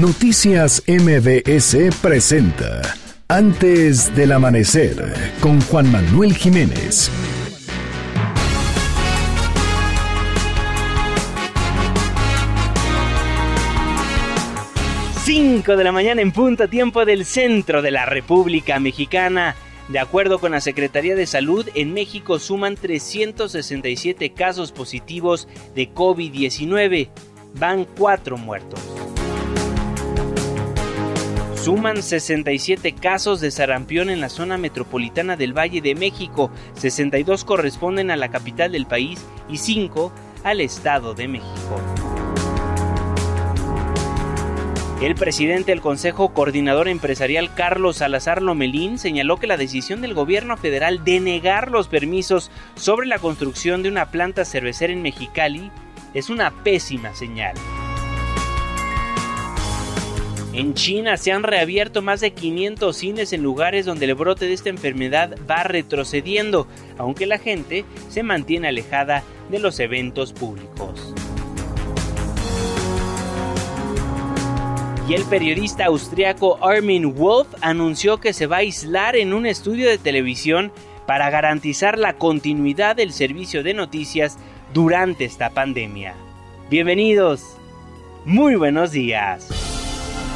Noticias MBS presenta Antes del Amanecer con Juan Manuel Jiménez. Cinco de la mañana en punto tiempo del centro de la República Mexicana. De acuerdo con la Secretaría de Salud, en México suman 367 casos positivos de COVID-19. Van cuatro muertos. Suman 67 casos de sarampión en la zona metropolitana del Valle de México, 62 corresponden a la capital del país y 5 al Estado de México. El presidente del Consejo Coordinador Empresarial Carlos Salazar Lomelín señaló que la decisión del gobierno federal de negar los permisos sobre la construcción de una planta cervecera en Mexicali es una pésima señal. En China se han reabierto más de 500 cines en lugares donde el brote de esta enfermedad va retrocediendo, aunque la gente se mantiene alejada de los eventos públicos. Y el periodista austriaco Armin Wolf anunció que se va a aislar en un estudio de televisión para garantizar la continuidad del servicio de noticias durante esta pandemia. Bienvenidos. Muy buenos días.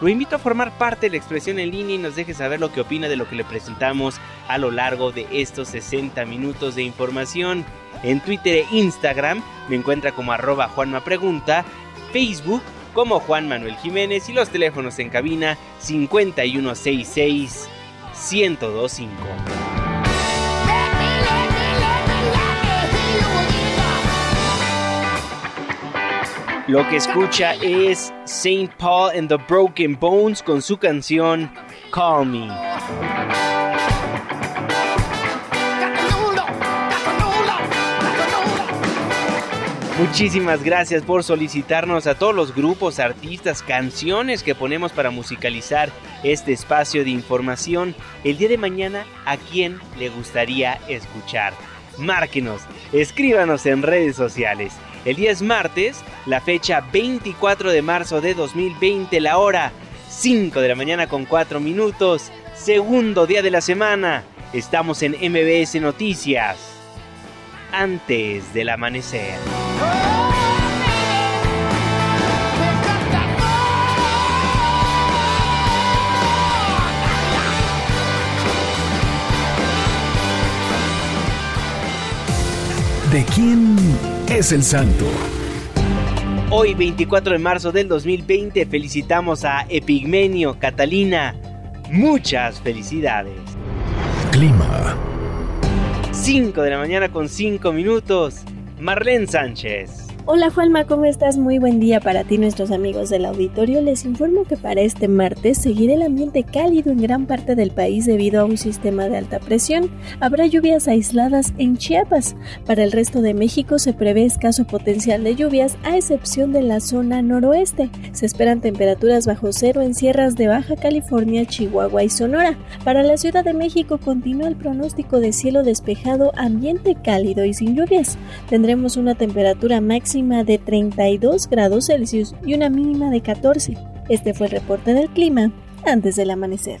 lo invito a formar parte de la expresión en línea y nos deje saber lo que opina de lo que le presentamos a lo largo de estos 60 minutos de información. En Twitter e Instagram me encuentra como arroba Juanma Pregunta, Facebook como Juan Manuel Jiménez y los teléfonos en cabina 5166 1025. Lo que escucha es Saint Paul and the Broken Bones con su canción Call Me. Muchísimas gracias por solicitarnos a todos los grupos, artistas, canciones que ponemos para musicalizar este espacio de información. El día de mañana, ¿a quién le gustaría escuchar? Márquenos, escríbanos en redes sociales. El día es martes, la fecha 24 de marzo de 2020, la hora 5 de la mañana con 4 minutos, segundo día de la semana. Estamos en MBS Noticias. Antes del amanecer. ¿De quién es el santo? Hoy 24 de marzo del 2020 felicitamos a Epigmenio Catalina. Muchas felicidades. Clima. 5 de la mañana con 5 minutos. Marlene Sánchez. Hola Juanma, ¿cómo estás? Muy buen día para ti nuestros amigos del auditorio. Les informo que para este martes seguirá el ambiente cálido en gran parte del país debido a un sistema de alta presión. Habrá lluvias aisladas en Chiapas. Para el resto de México se prevé escaso potencial de lluvias a excepción de la zona noroeste. Se esperan temperaturas bajo cero en sierras de Baja California, Chihuahua y Sonora. Para la Ciudad de México continúa el pronóstico de cielo despejado, ambiente cálido y sin lluvias. Tendremos una temperatura máxima de 32 grados Celsius y una mínima de 14. Este fue el reporte del clima antes del amanecer.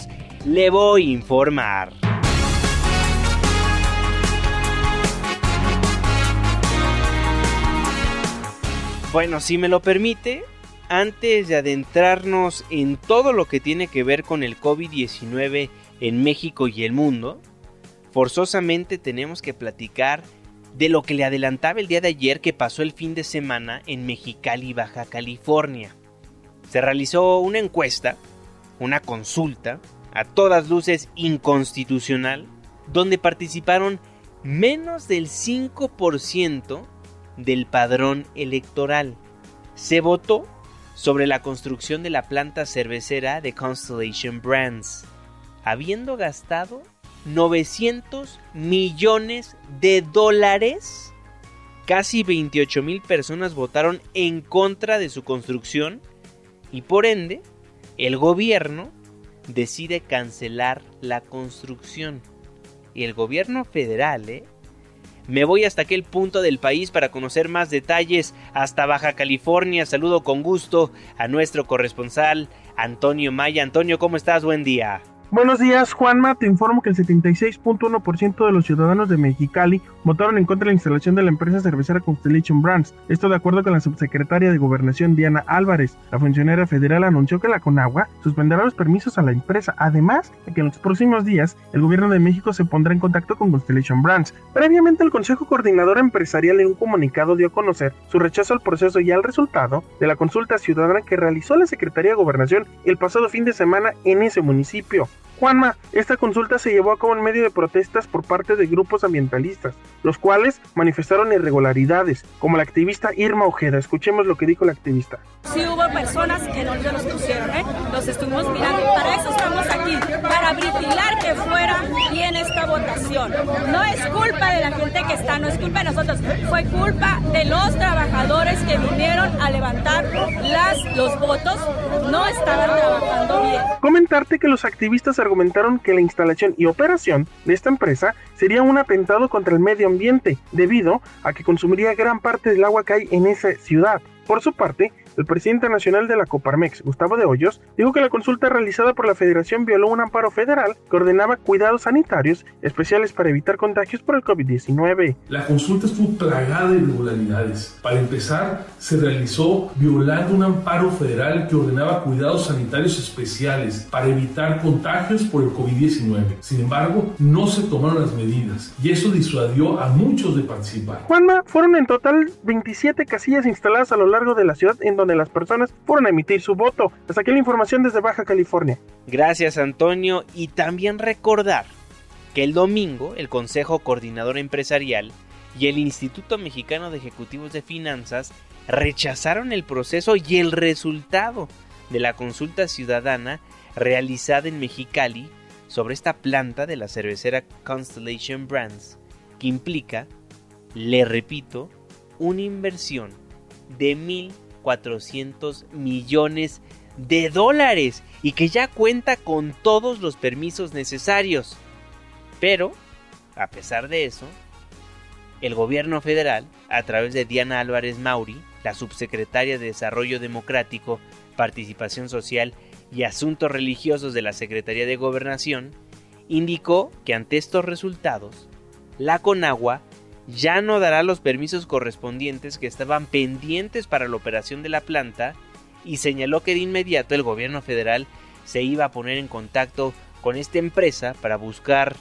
le voy a informar. Bueno, si me lo permite, antes de adentrarnos en todo lo que tiene que ver con el COVID-19 en México y el mundo, forzosamente tenemos que platicar de lo que le adelantaba el día de ayer que pasó el fin de semana en Mexicali, Baja California. Se realizó una encuesta una consulta, a todas luces inconstitucional, donde participaron menos del 5% del padrón electoral. Se votó sobre la construcción de la planta cervecera de Constellation Brands, habiendo gastado 900 millones de dólares. Casi 28 mil personas votaron en contra de su construcción y por ende el gobierno decide cancelar la construcción. Y el gobierno federal, ¿eh? Me voy hasta aquel punto del país para conocer más detalles, hasta Baja California. Saludo con gusto a nuestro corresponsal, Antonio Maya. Antonio, ¿cómo estás? Buen día. Buenos días, Juanma. Te informo que el 76.1% de los ciudadanos de Mexicali votaron en contra de la instalación de la empresa cervecera Constellation Brands. Esto de acuerdo con la subsecretaria de Gobernación Diana Álvarez. La funcionaria federal anunció que la Conagua suspenderá los permisos a la empresa, además de que en los próximos días el gobierno de México se pondrá en contacto con Constellation Brands. Previamente, el Consejo Coordinador Empresarial en un comunicado dio a conocer su rechazo al proceso y al resultado de la consulta ciudadana que realizó la Secretaría de Gobernación el pasado fin de semana en ese municipio. Juanma, esta consulta se llevó a cabo en medio de protestas por parte de grupos ambientalistas, los cuales manifestaron irregularidades, como la activista Irma Ojeda. Escuchemos lo que dijo la activista. Sí hubo personas que no nos pusieron, ¿eh? Los estuvimos mirando. Para eso estamos aquí, para vigilar que fuera bien esta votación. No es culpa de la gente que está, no es culpa de nosotros, fue culpa de los trabajadores que vinieron a levantar las, los votos, no estaban trabajando bien. Comentarte que los activistas argumentaron que la instalación y operación de esta empresa sería un atentado contra el medio ambiente, debido a que consumiría gran parte del agua que hay en esa ciudad. Por su parte, el presidente nacional de la Coparmex, Gustavo de Hoyos, dijo que la consulta realizada por la federación violó un amparo federal que ordenaba cuidados sanitarios especiales para evitar contagios por el COVID-19. La consulta estuvo plagada de irregularidades. Para empezar, se realizó violando un amparo federal que ordenaba cuidados sanitarios especiales para evitar contagios por el COVID-19. Sin embargo, no se tomaron las medidas y eso disuadió a muchos de participar. Juanma, fueron en total 27 casillas instaladas a lo largo de la ciudad en donde las personas fueron a emitir su voto. Hasta aquí la información desde Baja California. Gracias Antonio y también recordar que el domingo el Consejo Coordinador Empresarial y el Instituto Mexicano de Ejecutivos de Finanzas rechazaron el proceso y el resultado de la consulta ciudadana realizada en Mexicali sobre esta planta de la cervecera Constellation Brands, que implica, le repito, una inversión de mil 400 millones de dólares y que ya cuenta con todos los permisos necesarios. Pero, a pesar de eso, el gobierno federal, a través de Diana Álvarez Mauri, la subsecretaria de Desarrollo Democrático, Participación Social y Asuntos Religiosos de la Secretaría de Gobernación, indicó que ante estos resultados, la Conagua ya no dará los permisos correspondientes que estaban pendientes para la operación de la planta y señaló que de inmediato el gobierno federal se iba a poner en contacto con esta empresa para buscar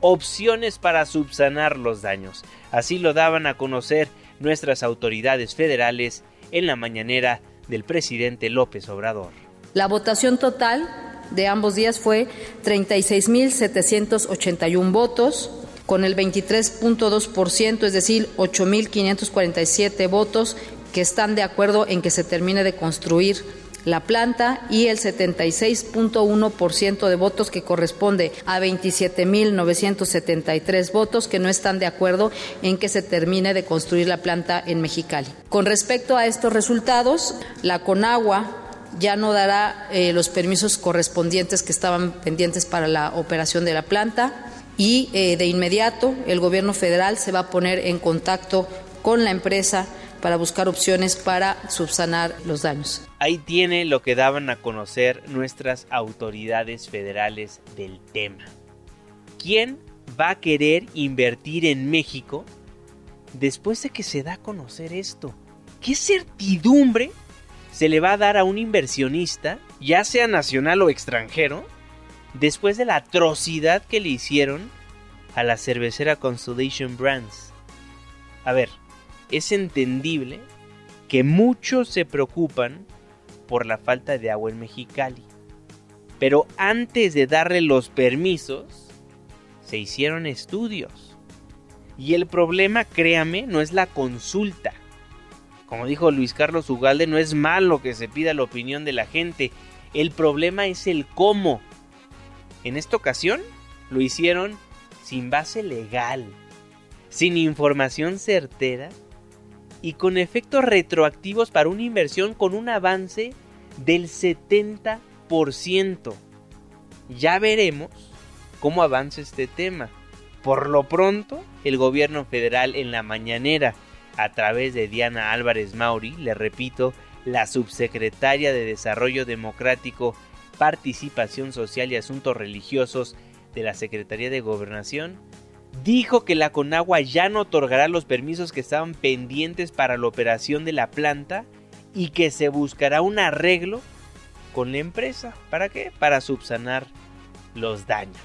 opciones para subsanar los daños. Así lo daban a conocer nuestras autoridades federales en la mañanera del presidente López Obrador. La votación total de ambos días fue 36.781 votos, con el 23.2%, es decir, 8.547 votos que están de acuerdo en que se termine de construir la planta y el 76.1% de votos que corresponde a 27.973 votos que no están de acuerdo en que se termine de construir la planta en Mexicali. Con respecto a estos resultados, la Conagua ya no dará eh, los permisos correspondientes que estaban pendientes para la operación de la planta y eh, de inmediato el gobierno federal se va a poner en contacto con la empresa para buscar opciones para subsanar los daños. Ahí tiene lo que daban a conocer nuestras autoridades federales del tema. ¿Quién va a querer invertir en México después de que se da a conocer esto? ¿Qué certidumbre se le va a dar a un inversionista, ya sea nacional o extranjero, después de la atrocidad que le hicieron a la cervecera Constellation Brands? A ver, es entendible que muchos se preocupan por la falta de agua en Mexicali. Pero antes de darle los permisos, se hicieron estudios. Y el problema, créame, no es la consulta. Como dijo Luis Carlos Ugalde, no es malo que se pida la opinión de la gente. El problema es el cómo. En esta ocasión lo hicieron sin base legal, sin información certera y con efectos retroactivos para una inversión con un avance del 70%. Ya veremos cómo avanza este tema. Por lo pronto, el gobierno federal en la mañanera, a través de Diana Álvarez Mauri, le repito, la subsecretaria de Desarrollo Democrático, Participación Social y Asuntos Religiosos de la Secretaría de Gobernación, dijo que la Conagua ya no otorgará los permisos que estaban pendientes para la operación de la planta y que se buscará un arreglo con la empresa. ¿Para qué? Para subsanar los daños.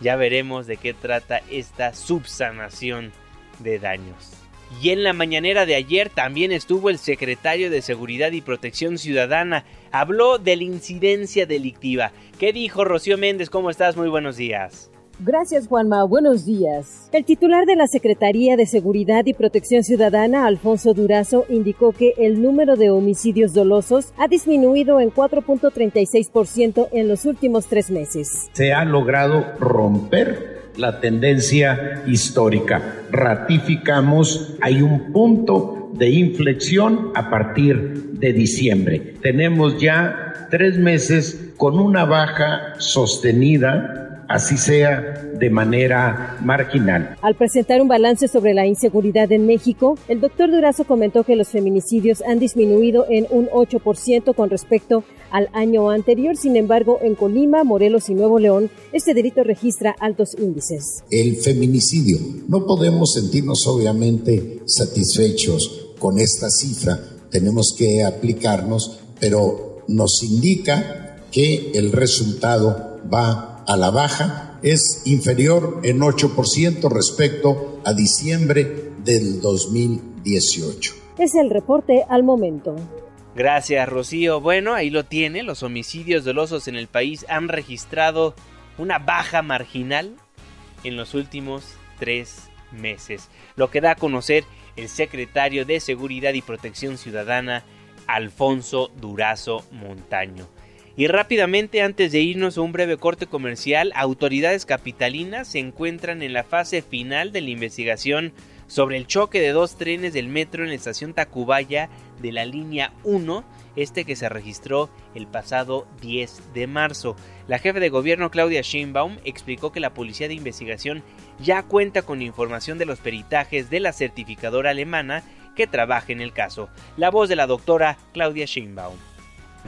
Ya veremos de qué trata esta subsanación de daños. Y en la mañanera de ayer también estuvo el secretario de Seguridad y Protección Ciudadana. Habló de la incidencia delictiva. ¿Qué dijo Rocío Méndez? ¿Cómo estás? Muy buenos días. Gracias, Juanma. Buenos días. El titular de la Secretaría de Seguridad y Protección Ciudadana, Alfonso Durazo, indicó que el número de homicidios dolosos ha disminuido en 4.36% en los últimos tres meses. Se ha logrado romper la tendencia histórica. Ratificamos, hay un punto de inflexión a partir de diciembre. Tenemos ya tres meses con una baja sostenida así sea de manera marginal. Al presentar un balance sobre la inseguridad en México, el doctor Durazo comentó que los feminicidios han disminuido en un 8% con respecto al año anterior. Sin embargo, en Colima, Morelos y Nuevo León, este delito registra altos índices. El feminicidio. No podemos sentirnos obviamente satisfechos con esta cifra. Tenemos que aplicarnos, pero nos indica que el resultado va a la baja es inferior en 8% respecto a diciembre del 2018. Es el reporte al momento. Gracias, Rocío. Bueno, ahí lo tiene. Los homicidios dolosos en el país han registrado una baja marginal en los últimos tres meses. Lo que da a conocer el secretario de Seguridad y Protección Ciudadana, Alfonso Durazo Montaño. Y rápidamente, antes de irnos a un breve corte comercial, autoridades capitalinas se encuentran en la fase final de la investigación sobre el choque de dos trenes del metro en la estación Tacubaya de la línea 1, este que se registró el pasado 10 de marzo. La jefe de gobierno Claudia Sheinbaum explicó que la policía de investigación ya cuenta con información de los peritajes de la certificadora alemana que trabaja en el caso. La voz de la doctora Claudia Sheinbaum.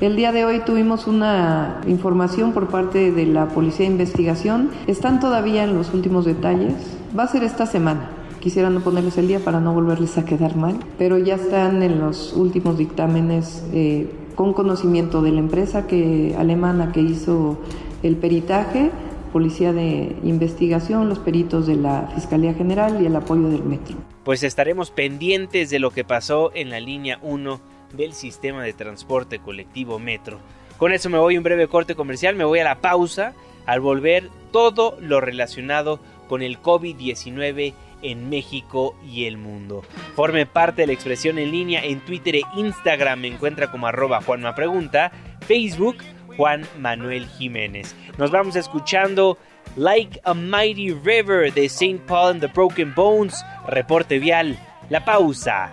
El día de hoy tuvimos una información por parte de la Policía de Investigación. Están todavía en los últimos detalles. Va a ser esta semana. quisiera no ponerles el día para no volverles a quedar mal, pero ya están en los últimos dictámenes eh, con conocimiento de la empresa que, alemana que hizo el peritaje, Policía de Investigación, los peritos de la Fiscalía General y el apoyo del Metro. Pues estaremos pendientes de lo que pasó en la línea 1 del sistema de transporte colectivo Metro. Con eso me voy a un breve corte comercial, me voy a la pausa, al volver todo lo relacionado con el COVID-19 en México y el mundo. Forme parte de la expresión en línea en Twitter e Instagram, me encuentra como arroba Juanma Pregunta, Facebook Juan Manuel Jiménez. Nos vamos escuchando Like a Mighty River de St. Paul and the Broken Bones, reporte vial, la pausa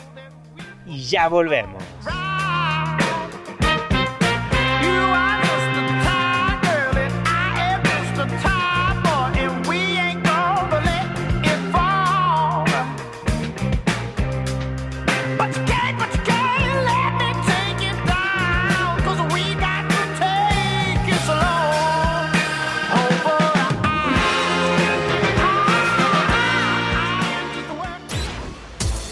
y ya volvemos.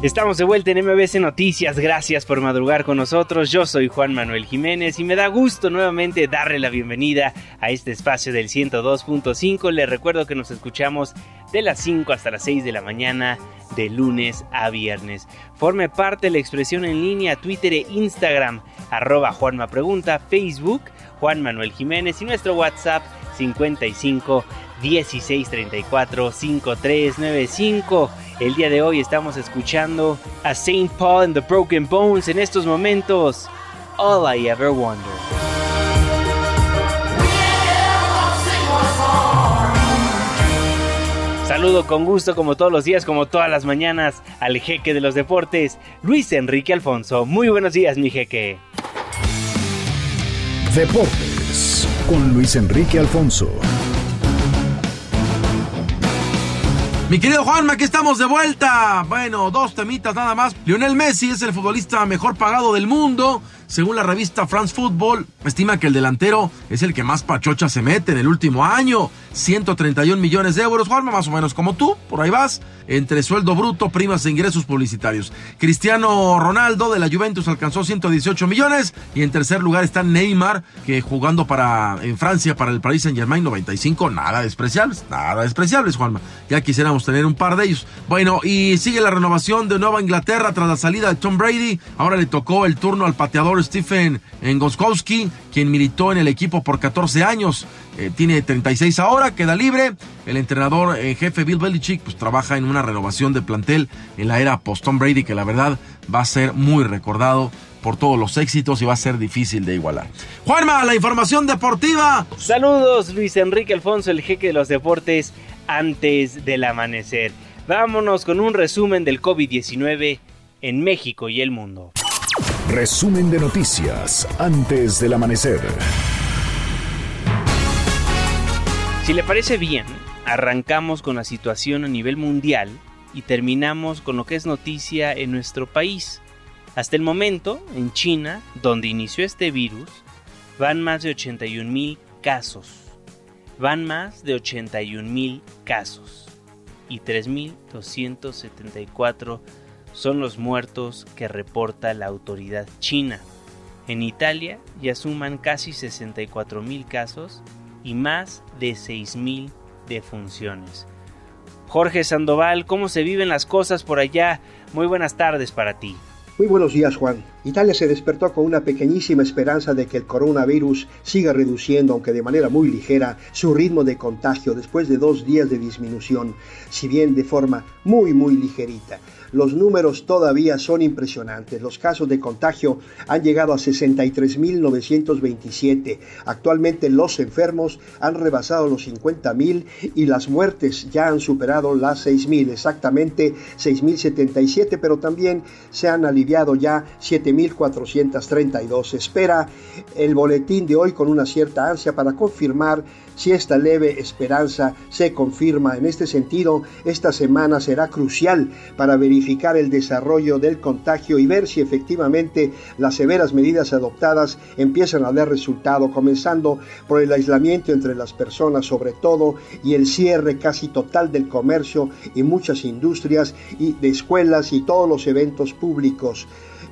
Estamos de vuelta en MBC Noticias, gracias por madrugar con nosotros. Yo soy Juan Manuel Jiménez y me da gusto nuevamente darle la bienvenida a este espacio del 102.5. Les recuerdo que nos escuchamos de las 5 hasta las 6 de la mañana de lunes a viernes. Forme parte de la expresión en línea Twitter e Instagram, arroba Facebook, Juan Manuel Jiménez y nuestro WhatsApp 55 1634 5395. El día de hoy estamos escuchando a Saint Paul and the Broken Bones en estos momentos. All I Ever Wonder. Saludo con gusto como todos los días, como todas las mañanas, al jeque de los deportes, Luis Enrique Alfonso. Muy buenos días, mi jeque. Deportes con Luis Enrique Alfonso. Mi querido Juanma, aquí estamos de vuelta. Bueno, dos temitas nada más. Lionel Messi es el futbolista mejor pagado del mundo. Según la revista France Football, estima que el delantero es el que más pachocha se mete en el último año. 131 millones de euros, Juanma, más o menos como tú, por ahí vas, entre sueldo bruto, primas e ingresos publicitarios. Cristiano Ronaldo de la Juventus alcanzó 118 millones y en tercer lugar está Neymar, que jugando para en Francia para el Paris Saint Germain 95, nada despreciables, nada despreciables, Juanma. Ya quisiéramos tener un par de ellos. Bueno, y sigue la renovación de Nueva Inglaterra tras la salida de Tom Brady. Ahora le tocó el turno al pateador Stephen Ngoskowski, quien militó en el equipo por 14 años. Eh, tiene 36 ahora, queda libre. El entrenador en jefe Bill Belichick pues, trabaja en una renovación de plantel en la era post-Tom Brady, que la verdad va a ser muy recordado por todos los éxitos y va a ser difícil de igualar. Juanma, la información deportiva. Saludos, Luis Enrique Alfonso, el jeque de los deportes, antes del amanecer. Vámonos con un resumen del COVID-19 en México y el mundo. Resumen de noticias antes del amanecer. Si le parece bien, arrancamos con la situación a nivel mundial y terminamos con lo que es noticia en nuestro país. Hasta el momento, en China, donde inició este virus, van más de 81 mil casos. Van más de 81 mil casos y 3.274 son los muertos que reporta la autoridad china. En Italia ya suman casi 64 mil casos y más de 6 mil defunciones. Jorge Sandoval, ¿cómo se viven las cosas por allá? Muy buenas tardes para ti. Muy buenos días, Juan. Italia se despertó con una pequeñísima esperanza de que el coronavirus siga reduciendo, aunque de manera muy ligera, su ritmo de contagio después de dos días de disminución, si bien de forma muy, muy ligerita. Los números todavía son impresionantes. Los casos de contagio han llegado a 63.927. Actualmente los enfermos han rebasado los 50.000 y las muertes ya han superado las 6.000, exactamente 6.077, pero también se han aliviado ya 7.432. Espera el boletín de hoy con una cierta ansia para confirmar si esta leve esperanza se confirma en este sentido, esta semana será crucial para verificar el desarrollo del contagio y ver si efectivamente las severas medidas adoptadas empiezan a dar resultado, comenzando por el aislamiento entre las personas sobre todo y el cierre casi total del comercio y muchas industrias y de escuelas y todos los eventos públicos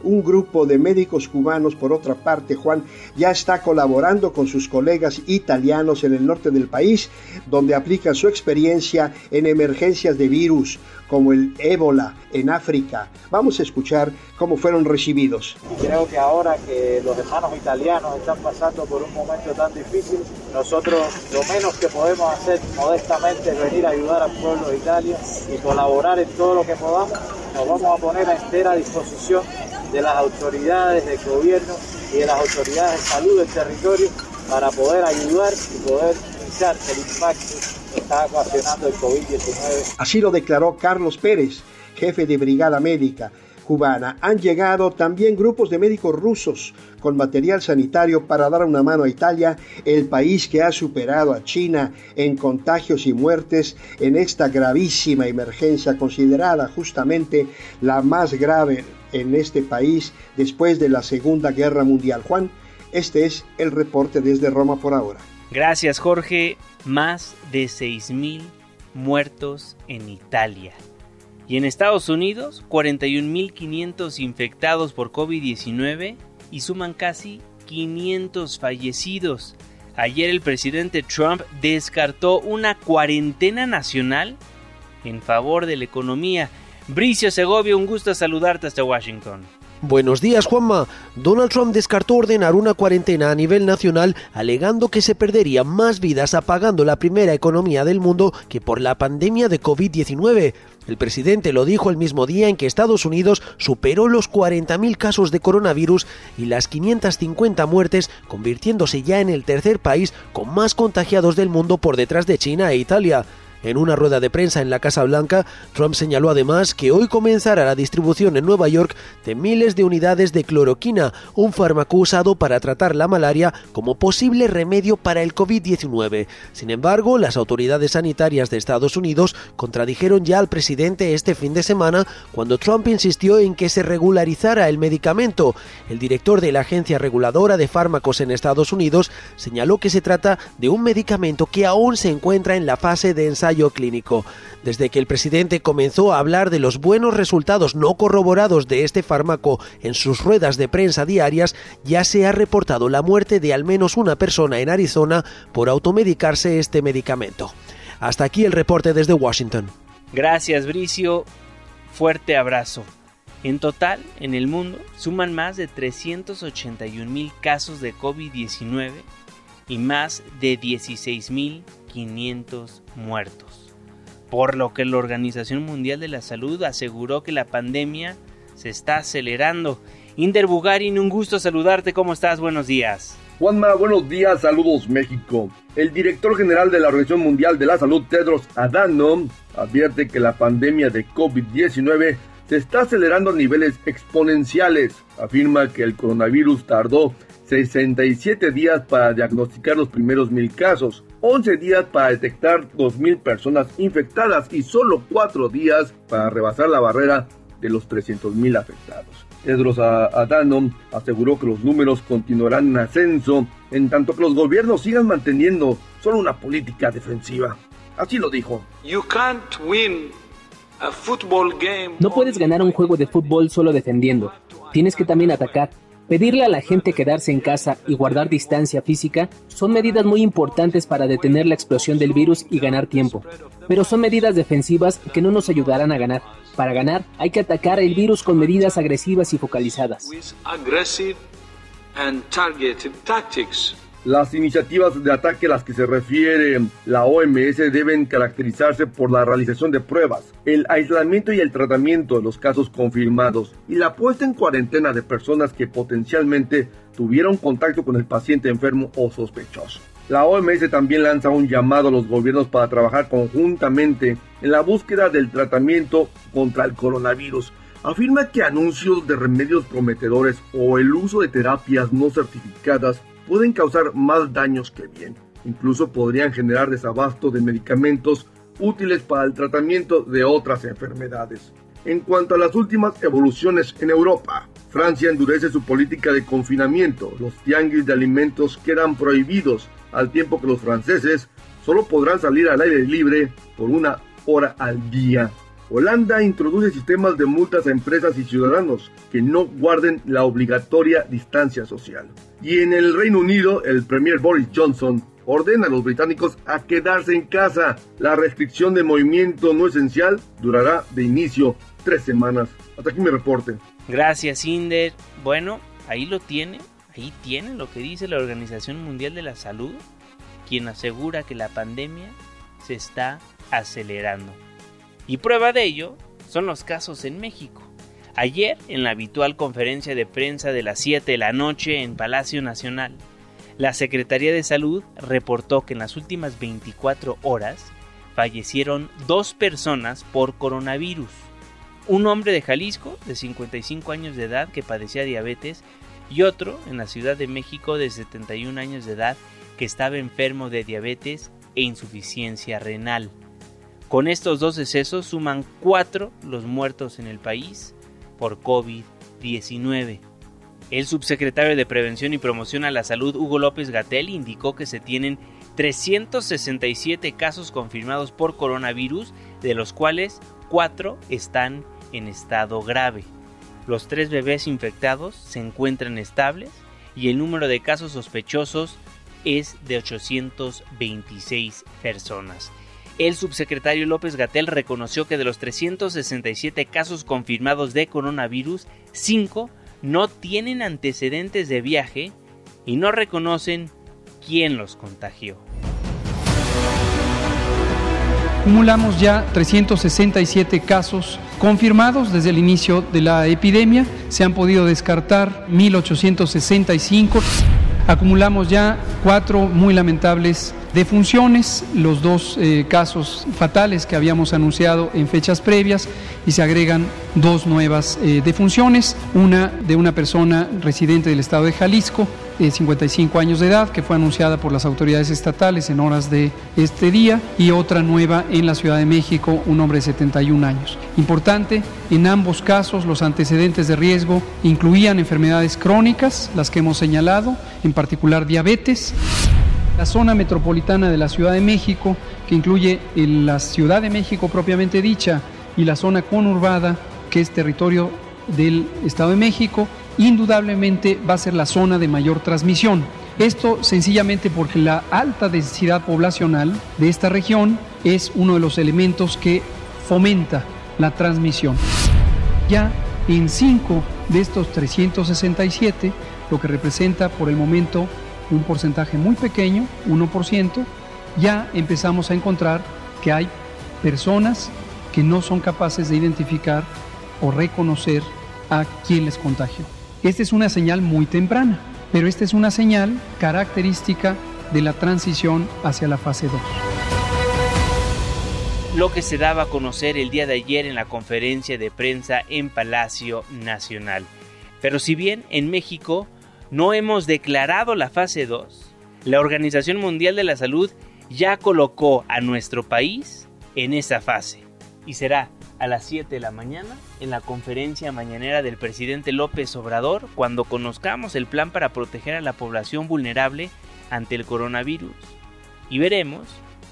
un grupo de médicos cubanos, por otra parte, Juan, ya está colaborando con sus colegas italianos en el norte del país, donde aplica su experiencia en emergencias de virus como el ébola en África. Vamos a escuchar cómo fueron recibidos. Creo que ahora que los hermanos italianos están pasando por un momento tan difícil, nosotros lo menos que podemos hacer modestamente es venir a ayudar al pueblo de Italia y colaborar en todo lo que podamos. Nos vamos a poner a entera disposición de las autoridades del gobierno y de las autoridades de salud del territorio para poder ayudar y poder el impacto está el COVID-19. Así lo declaró Carlos Pérez, jefe de brigada médica cubana. Han llegado también grupos de médicos rusos con material sanitario para dar una mano a Italia, el país que ha superado a China en contagios y muertes en esta gravísima emergencia considerada justamente la más grave en este país después de la Segunda Guerra Mundial. Juan, este es el reporte desde Roma por ahora. Gracias Jorge. Más de 6.000 muertos en Italia. Y en Estados Unidos, 41.500 infectados por COVID-19 y suman casi 500 fallecidos. Ayer el presidente Trump descartó una cuarentena nacional en favor de la economía Bricio Segovia, un gusto saludarte hasta Washington. Buenos días, Juanma. Donald Trump descartó ordenar una cuarentena a nivel nacional, alegando que se perderían más vidas apagando la primera economía del mundo que por la pandemia de COVID-19. El presidente lo dijo el mismo día en que Estados Unidos superó los 40.000 casos de coronavirus y las 550 muertes, convirtiéndose ya en el tercer país con más contagiados del mundo por detrás de China e Italia. En una rueda de prensa en la Casa Blanca, Trump señaló además que hoy comenzará la distribución en Nueva York de miles de unidades de cloroquina, un fármaco usado para tratar la malaria como posible remedio para el COVID-19. Sin embargo, las autoridades sanitarias de Estados Unidos contradijeron ya al presidente este fin de semana cuando Trump insistió en que se regularizara el medicamento. El director de la Agencia Reguladora de Fármacos en Estados Unidos señaló que se trata de un medicamento que aún se encuentra en la fase de ensayo clínico. Desde que el presidente comenzó a hablar de los buenos resultados no corroborados de este fármaco en sus ruedas de prensa diarias, ya se ha reportado la muerte de al menos una persona en Arizona por automedicarse este medicamento. Hasta aquí el reporte desde Washington. Gracias, Bricio. Fuerte abrazo. En total, en el mundo, suman más de 381 mil casos de COVID-19 y más de 16 mil 500 muertos, por lo que la Organización Mundial de la Salud aseguró que la pandemia se está acelerando. Inder Bugarin, un gusto saludarte, ¿cómo estás? Buenos días. Juanma, buenos días, saludos México. El director general de la Organización Mundial de la Salud, Tedros Adhanom, advierte que la pandemia de COVID-19 se está acelerando a niveles exponenciales. Afirma que el coronavirus tardó 67 días para diagnosticar los primeros mil casos, 11 días para detectar 2.000 personas infectadas y solo 4 días para rebasar la barrera de los 300.000 afectados. Tedros Adhanom aseguró que los números continuarán en ascenso en tanto que los gobiernos sigan manteniendo solo una política defensiva. Así lo dijo. No puedes ganar un juego de fútbol solo defendiendo. Tienes que también atacar. Pedirle a la gente quedarse en casa y guardar distancia física son medidas muy importantes para detener la explosión del virus y ganar tiempo. Pero son medidas defensivas que no nos ayudarán a ganar. Para ganar hay que atacar el virus con medidas agresivas y focalizadas. Las iniciativas de ataque a las que se refiere la OMS deben caracterizarse por la realización de pruebas, el aislamiento y el tratamiento de los casos confirmados y la puesta en cuarentena de personas que potencialmente tuvieron contacto con el paciente enfermo o sospechoso. La OMS también lanza un llamado a los gobiernos para trabajar conjuntamente en la búsqueda del tratamiento contra el coronavirus. Afirma que anuncios de remedios prometedores o el uso de terapias no certificadas pueden causar más daños que bien. Incluso podrían generar desabasto de medicamentos útiles para el tratamiento de otras enfermedades. En cuanto a las últimas evoluciones en Europa, Francia endurece su política de confinamiento. Los tianguis de alimentos quedan prohibidos, al tiempo que los franceses solo podrán salir al aire libre por una hora al día. Holanda introduce sistemas de multas a empresas y ciudadanos que no guarden la obligatoria distancia social. Y en el Reino Unido, el Premier Boris Johnson ordena a los británicos a quedarse en casa. La restricción de movimiento no esencial durará de inicio tres semanas. Hasta aquí mi reporte. Gracias, Inder. Bueno, ahí lo tiene. Ahí tiene lo que dice la Organización Mundial de la Salud, quien asegura que la pandemia se está acelerando. Y prueba de ello son los casos en México. Ayer, en la habitual conferencia de prensa de las 7 de la noche en Palacio Nacional, la Secretaría de Salud reportó que en las últimas 24 horas fallecieron dos personas por coronavirus. Un hombre de Jalisco de 55 años de edad que padecía diabetes y otro en la Ciudad de México de 71 años de edad que estaba enfermo de diabetes e insuficiencia renal. Con estos dos decesos suman cuatro los muertos en el país por COVID-19. El subsecretario de Prevención y Promoción a la Salud, Hugo López Gatel, indicó que se tienen 367 casos confirmados por coronavirus, de los cuales cuatro están en estado grave. Los tres bebés infectados se encuentran estables y el número de casos sospechosos es de 826 personas. El subsecretario López Gatel reconoció que de los 367 casos confirmados de coronavirus, 5 no tienen antecedentes de viaje y no reconocen quién los contagió. Acumulamos ya 367 casos confirmados desde el inicio de la epidemia. Se han podido descartar 1865. Acumulamos ya cuatro muy lamentables defunciones, los dos eh, casos fatales que habíamos anunciado en fechas previas y se agregan dos nuevas eh, defunciones, una de una persona residente del estado de Jalisco, de 55 años de edad, que fue anunciada por las autoridades estatales en horas de este día, y otra nueva en la Ciudad de México, un hombre de 71 años. Importante, en ambos casos los antecedentes de riesgo incluían enfermedades crónicas, las que hemos señalado, en particular diabetes la zona metropolitana de la Ciudad de México, que incluye la Ciudad de México propiamente dicha y la zona conurbada, que es territorio del Estado de México, indudablemente va a ser la zona de mayor transmisión. Esto sencillamente porque la alta densidad poblacional de esta región es uno de los elementos que fomenta la transmisión. Ya en cinco de estos 367, lo que representa por el momento un porcentaje muy pequeño, 1%, ya empezamos a encontrar que hay personas que no son capaces de identificar o reconocer a quién les contagió. Esta es una señal muy temprana, pero esta es una señal característica de la transición hacia la fase 2. Lo que se daba a conocer el día de ayer en la conferencia de prensa en Palacio Nacional. Pero si bien en México no hemos declarado la fase 2, la Organización Mundial de la Salud ya colocó a nuestro país en esa fase. Y será a las 7 de la mañana en la conferencia mañanera del presidente López Obrador cuando conozcamos el plan para proteger a la población vulnerable ante el coronavirus. Y veremos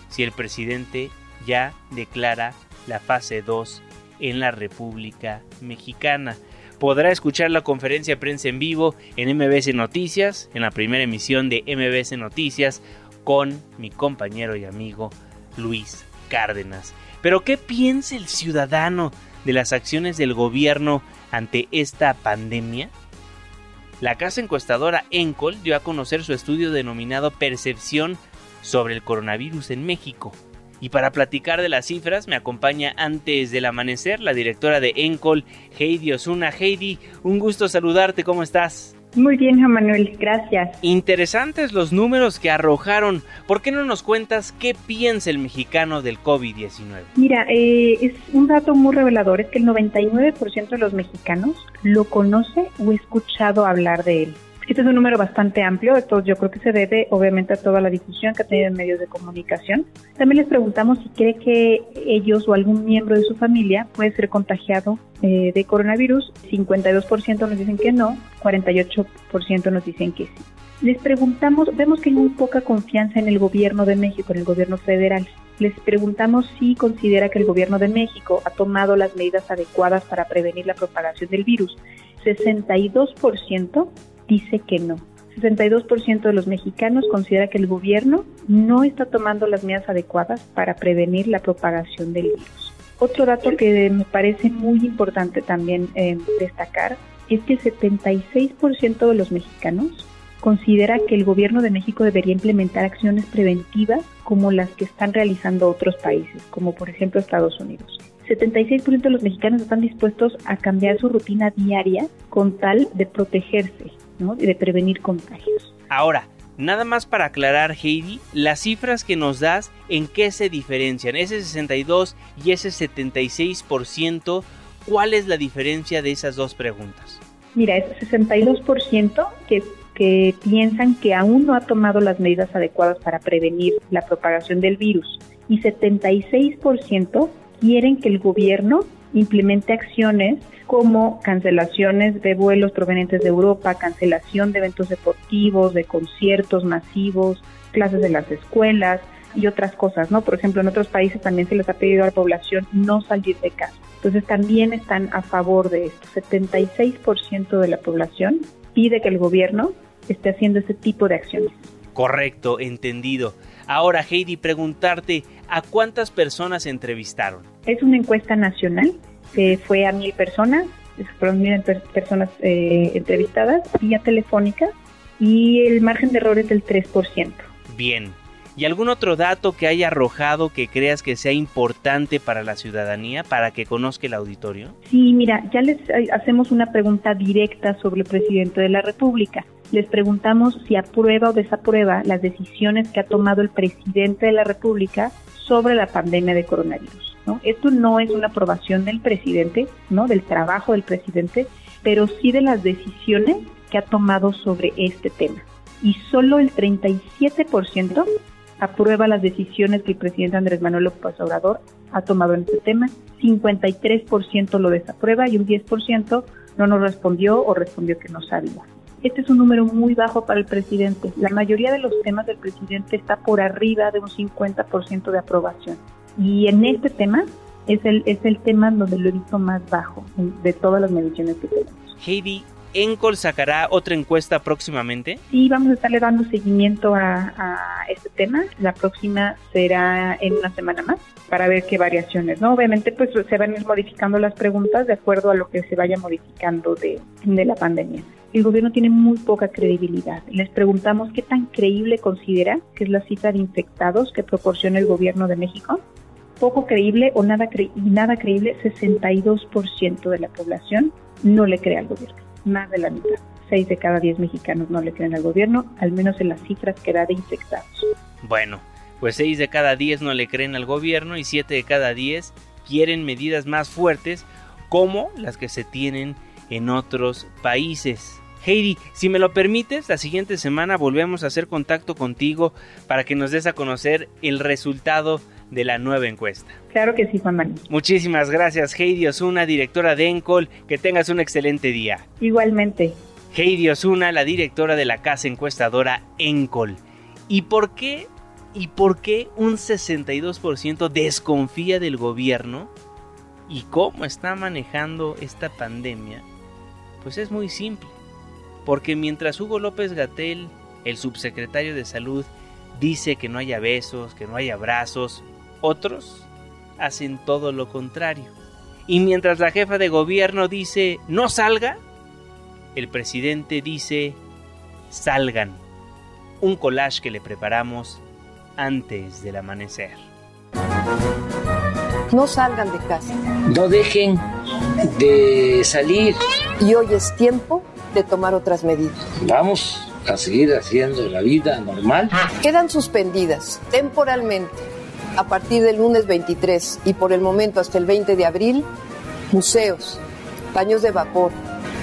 si el presidente ya declara la fase 2 en la República Mexicana podrá escuchar la conferencia de prensa en vivo en MBS Noticias, en la primera emisión de MBS Noticias, con mi compañero y amigo Luis Cárdenas. Pero ¿qué piensa el ciudadano de las acciones del gobierno ante esta pandemia? la casa encuestadora Encol dio a conocer su estudio denominado Percepción sobre el coronavirus en México. Y para platicar de las cifras me acompaña antes del amanecer la directora de Encol, Heidi Osuna. Heidi, un gusto saludarte, ¿cómo estás? Muy bien, Juan Manuel, gracias. Interesantes los números que arrojaron. ¿Por qué no nos cuentas qué piensa el mexicano del COVID-19? Mira, eh, es un dato muy revelador, es que el 99% de los mexicanos lo conoce o ha escuchado hablar de él. Este es un número bastante amplio, esto yo creo que se debe obviamente a toda la difusión que ha tenido en medios de comunicación. También les preguntamos si cree que ellos o algún miembro de su familia puede ser contagiado eh, de coronavirus. 52% nos dicen que no, 48% nos dicen que sí. Les preguntamos, vemos que hay muy poca confianza en el gobierno de México, en el gobierno federal. Les preguntamos si considera que el gobierno de México ha tomado las medidas adecuadas para prevenir la propagación del virus. 62% dice que no. 62% de los mexicanos considera que el gobierno no está tomando las medidas adecuadas para prevenir la propagación del virus. Otro dato que me parece muy importante también eh, destacar es que el 76% de los mexicanos considera que el gobierno de México debería implementar acciones preventivas como las que están realizando otros países, como por ejemplo Estados Unidos. 76% de los mexicanos están dispuestos a cambiar su rutina diaria con tal de protegerse de prevenir contagios. Ahora, nada más para aclarar, Heidi, las cifras que nos das, ¿en qué se diferencian? Ese 62 y ese 76%, ¿cuál es la diferencia de esas dos preguntas? Mira, es 62% que, que piensan que aún no ha tomado las medidas adecuadas para prevenir la propagación del virus y 76% quieren que el gobierno implemente acciones como cancelaciones de vuelos provenientes de Europa, cancelación de eventos deportivos, de conciertos masivos, clases de las escuelas y otras cosas, ¿no? Por ejemplo, en otros países también se les ha pedido a la población no salir de casa. Entonces también están a favor de esto. 76% de la población pide que el gobierno esté haciendo este tipo de acciones. Correcto, entendido. Ahora, Heidi, preguntarte, ¿a cuántas personas entrevistaron? Es una encuesta nacional que fue a mil personas, fueron mil personas eh, entrevistadas vía telefónica y el margen de error es del 3%. Bien. ¿Y algún otro dato que haya arrojado que creas que sea importante para la ciudadanía, para que conozca el auditorio? Sí, mira, ya les eh, hacemos una pregunta directa sobre el presidente de la República. Les preguntamos si aprueba o desaprueba las decisiones que ha tomado el presidente de la República sobre la pandemia de coronavirus. Esto no es una aprobación del presidente, ¿no? Del trabajo del presidente, pero sí de las decisiones que ha tomado sobre este tema. Y solo el 37% aprueba las decisiones que el presidente Andrés Manuel López Obrador ha tomado en este tema, 53% lo desaprueba y un 10% no nos respondió o respondió que no sabía. Este es un número muy bajo para el presidente. La mayoría de los temas del presidente está por arriba de un 50% de aprobación. Y en este tema es el, es el tema donde lo he visto más bajo de todas las mediciones que tenemos. Heidi, ¿Encol sacará otra encuesta próximamente? Sí, vamos a estarle dando seguimiento a, a, este tema. La próxima será en una semana más para ver qué variaciones, ¿no? Obviamente, pues se van a ir modificando las preguntas de acuerdo a lo que se vaya modificando de, de la pandemia. El gobierno tiene muy poca credibilidad. Les preguntamos qué tan creíble considera que es la cifra de infectados que proporciona el gobierno de México poco creíble o nada, cre nada creíble, 62% de la población no le cree al gobierno, más de la mitad. 6 de cada 10 mexicanos no le creen al gobierno, al menos en las cifras que da de infectados. Bueno, pues 6 de cada 10 no le creen al gobierno y 7 de cada 10 quieren medidas más fuertes como las que se tienen en otros países. Heidi, si me lo permites, la siguiente semana volvemos a hacer contacto contigo para que nos des a conocer el resultado de la nueva encuesta. Claro que sí, Juan Manuel. Muchísimas gracias, Heidi Osuna, directora de Encol. Que tengas un excelente día. Igualmente. Heidi Osuna, la directora de la casa encuestadora Encol. ¿Y por qué? ¿Y por qué un 62% desconfía del gobierno? ¿Y cómo está manejando esta pandemia? Pues es muy simple. Porque mientras Hugo López Gatel, el subsecretario de Salud, dice que no haya besos, que no haya abrazos, otros hacen todo lo contrario. Y mientras la jefa de gobierno dice no salga, el presidente dice, salgan, un collage que le preparamos antes del amanecer. No salgan de casa. No dejen de salir. Y hoy es tiempo de tomar otras medidas. Vamos a seguir haciendo la vida normal. Quedan suspendidas temporalmente a partir del lunes 23 y por el momento hasta el 20 de abril museos, baños de vapor,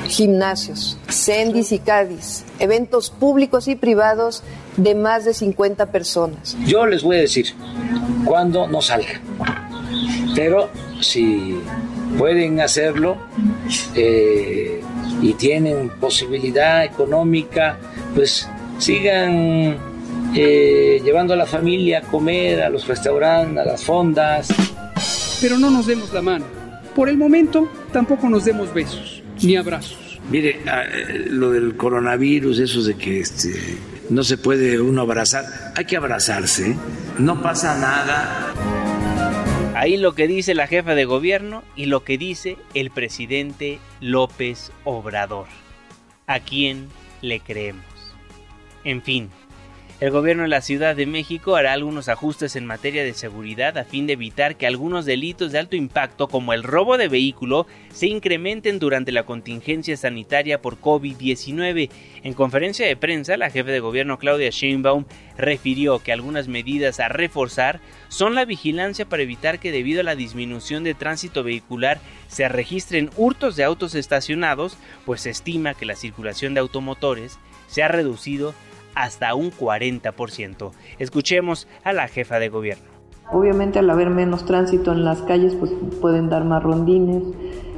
gimnasios, CENDIS y CADIS, eventos públicos y privados de más de 50 personas. Yo les voy a decir cuándo no salga, pero si pueden hacerlo eh, y tienen posibilidad económica, pues sigan eh, llevando a la familia a comer a los restaurantes, a las fondas. Pero no nos demos la mano. Por el momento, tampoco nos demos besos ni abrazos. Mire, ah, eh, lo del coronavirus, eso de que este, no se puede uno abrazar, hay que abrazarse, no pasa nada. Ahí lo que dice la jefa de gobierno y lo que dice el presidente López Obrador. ¿A quién le creemos? En fin, el gobierno de la Ciudad de México hará algunos ajustes en materia de seguridad a fin de evitar que algunos delitos de alto impacto como el robo de vehículo se incrementen durante la contingencia sanitaria por COVID-19. En conferencia de prensa, la jefe de gobierno Claudia Sheinbaum refirió que algunas medidas a reforzar son la vigilancia para evitar que debido a la disminución de tránsito vehicular se registren hurtos de autos estacionados, pues se estima que la circulación de automotores se ha reducido hasta un 40%. Escuchemos a la jefa de gobierno. Obviamente al haber menos tránsito en las calles pues pueden dar más rondines,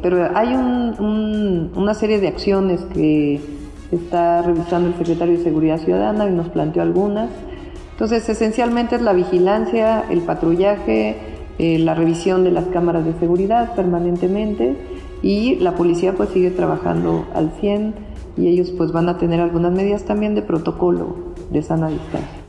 pero hay una serie de acciones que está revisando el secretario de Seguridad Ciudadana y nos planteó algunas. Entonces esencialmente es la vigilancia, el patrullaje, eh, la revisión de las cámaras de seguridad permanentemente y la policía pues sigue trabajando al 100 y ellos pues van a tener algunas medidas también de protocolo de sana distancia.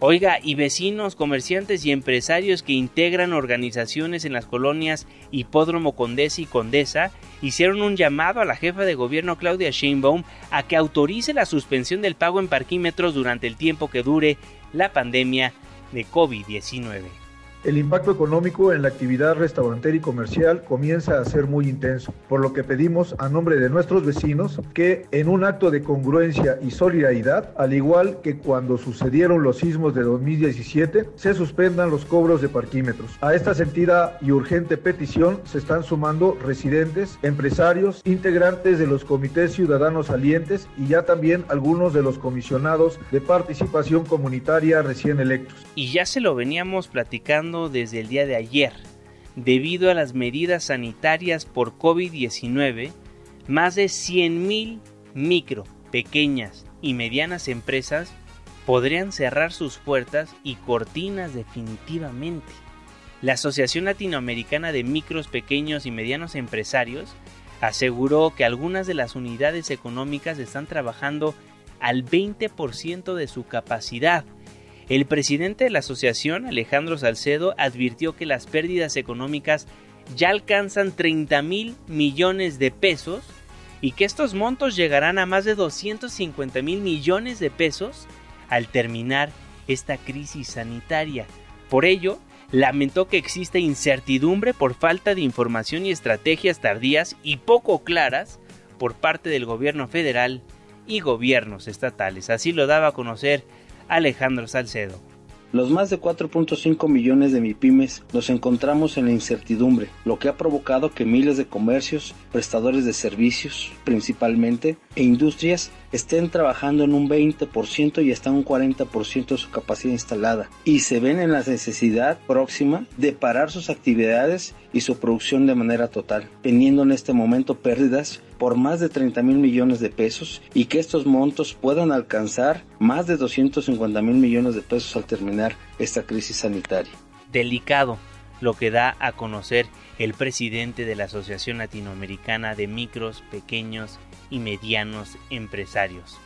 Oiga, y vecinos, comerciantes y empresarios que integran organizaciones en las colonias Hipódromo Condesa y Condesa hicieron un llamado a la jefa de gobierno Claudia Sheinbaum a que autorice la suspensión del pago en parquímetros durante el tiempo que dure la pandemia de COVID-19 el impacto económico en la actividad restaurantera y comercial comienza a ser muy intenso, por lo que pedimos a nombre de nuestros vecinos que en un acto de congruencia y solidaridad, al igual que cuando sucedieron los sismos de 2017, se suspendan los cobros de parquímetros. A esta sentida y urgente petición se están sumando residentes, empresarios, integrantes de los comités ciudadanos salientes y ya también algunos de los comisionados de participación comunitaria recién electos. Y ya se lo veníamos platicando desde el día de ayer. Debido a las medidas sanitarias por COVID-19, más de 100.000 micro, pequeñas y medianas empresas podrían cerrar sus puertas y cortinas definitivamente. La Asociación Latinoamericana de Micros, Pequeños y Medianos Empresarios aseguró que algunas de las unidades económicas están trabajando al 20% de su capacidad el presidente de la asociación, Alejandro Salcedo, advirtió que las pérdidas económicas ya alcanzan 30 mil millones de pesos y que estos montos llegarán a más de 250 mil millones de pesos al terminar esta crisis sanitaria. Por ello, lamentó que exista incertidumbre por falta de información y estrategias tardías y poco claras por parte del gobierno federal y gobiernos estatales. Así lo daba a conocer Alejandro Salcedo. Los más de 4.5 millones de MIPIMES nos encontramos en la incertidumbre, lo que ha provocado que miles de comercios, prestadores de servicios principalmente, e industrias estén trabajando en un 20% y hasta un 40% de su capacidad instalada y se ven en la necesidad próxima de parar sus actividades y su producción de manera total, teniendo en este momento pérdidas por más de 30 mil millones de pesos y que estos montos puedan alcanzar más de 250 mil millones de pesos al terminar esta crisis sanitaria. Delicado lo que da a conocer el presidente de la Asociación Latinoamericana de Micros, Pequeños y Medianos Empresarios,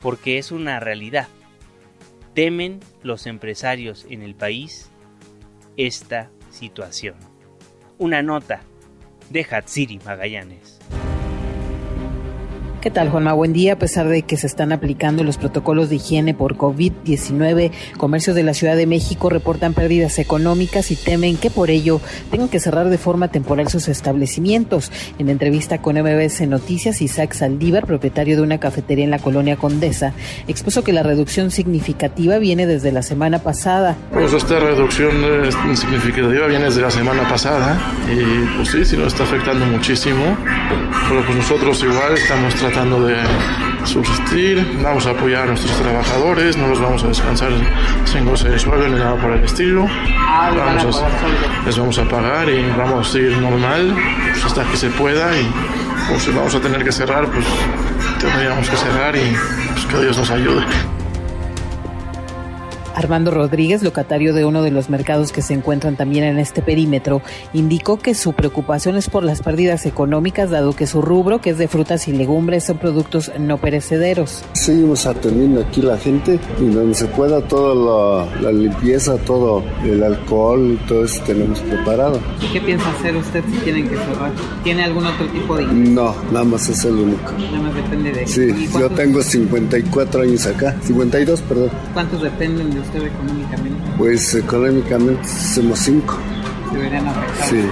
porque es una realidad. Temen los empresarios en el país esta situación. Una nota de Hatsiri Magallanes. ¿Qué tal, Juanma? Buen día. A pesar de que se están aplicando los protocolos de higiene por COVID-19, comercios de la Ciudad de México reportan pérdidas económicas y temen que por ello tengan que cerrar de forma temporal sus establecimientos. En entrevista con MBS Noticias, Isaac Saldívar, propietario de una cafetería en la colonia Condesa, expuso que la reducción significativa viene desde la semana pasada. Pues esta reducción significativa viene desde la semana pasada y pues sí, sí nos está afectando muchísimo, pero pues nosotros igual estamos tratando tratando de subsistir, vamos a apoyar a nuestros trabajadores, no los vamos a descansar sin goce de sueldo ni nada por el estilo. Vamos a, les vamos a pagar y vamos a ir normal pues, hasta que se pueda y pues, si vamos a tener que cerrar, pues tendríamos que cerrar y pues, que Dios nos ayude. Armando Rodríguez, locatario de uno de los mercados que se encuentran también en este perímetro, indicó que su preocupación es por las pérdidas económicas, dado que su rubro, que es de frutas y legumbres, son productos no perecederos. Seguimos atendiendo aquí la gente y donde se pueda toda la, limpieza, todo el alcohol y todo eso tenemos preparado. ¿Y qué piensa hacer usted si tienen que cerrar? ¿Tiene algún otro tipo de No, nada más es el único. Nada más depende de... Sí, yo tengo 54 años acá, 52, perdón. ¿Cuántos dependen de usted económicamente? Pues económicamente somos cinco. Deberían afectar sí.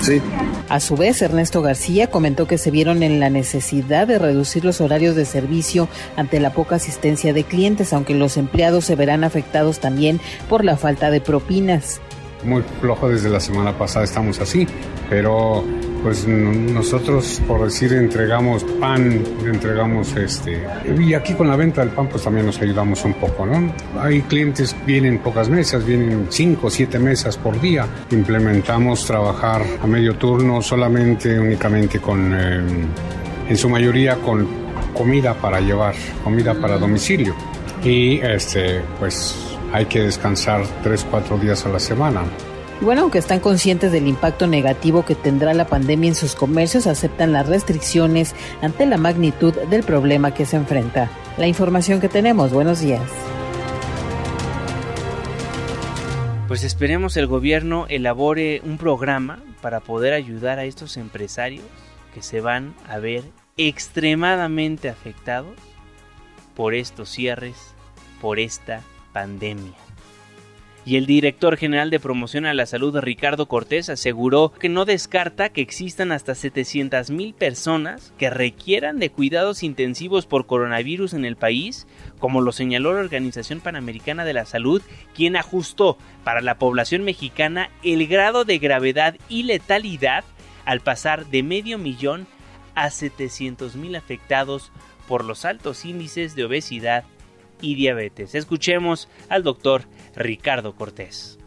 sí. A su vez, Ernesto García comentó que se vieron en la necesidad de reducir los horarios de servicio ante la poca asistencia de clientes, aunque los empleados se verán afectados también por la falta de propinas. Muy flojo desde la semana pasada estamos así, pero pues nosotros por decir entregamos pan, entregamos este y aquí con la venta del pan pues también nos ayudamos un poco, ¿no? Hay clientes vienen pocas mesas, vienen cinco siete mesas por día. Implementamos trabajar a medio turno solamente únicamente con eh, en su mayoría con comida para llevar, comida para domicilio y este pues hay que descansar tres cuatro días a la semana. Bueno, aunque están conscientes del impacto negativo que tendrá la pandemia en sus comercios, aceptan las restricciones ante la magnitud del problema que se enfrenta. La información que tenemos, buenos días. Pues esperemos el gobierno elabore un programa para poder ayudar a estos empresarios que se van a ver extremadamente afectados por estos cierres, por esta pandemia y el director general de promoción a la salud Ricardo Cortés aseguró que no descarta que existan hasta 700 mil personas que requieran de cuidados intensivos por coronavirus en el país, como lo señaló la Organización Panamericana de la Salud, quien ajustó para la población mexicana el grado de gravedad y letalidad al pasar de medio millón a 700 mil afectados por los altos índices de obesidad y diabetes. Escuchemos al doctor Ricardo Cortés.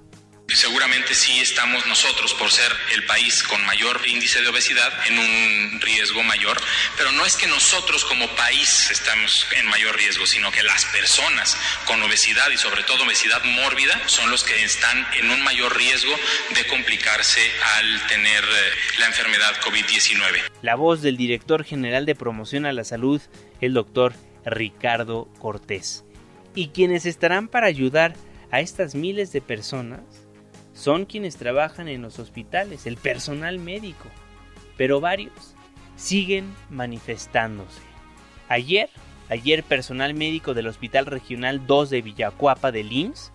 Seguramente sí estamos nosotros, por ser el país con mayor índice de obesidad, en un riesgo mayor, pero no es que nosotros como país estamos en mayor riesgo, sino que las personas con obesidad y sobre todo obesidad mórbida son los que están en un mayor riesgo de complicarse al tener eh, la enfermedad COVID-19. La voz del director general de promoción a la salud, el doctor Ricardo Cortés. Y quienes estarán para ayudar a estas miles de personas son quienes trabajan en los hospitales, el personal médico, pero varios siguen manifestándose. Ayer, ayer personal médico del Hospital Regional 2 de Villacuapa del IMSS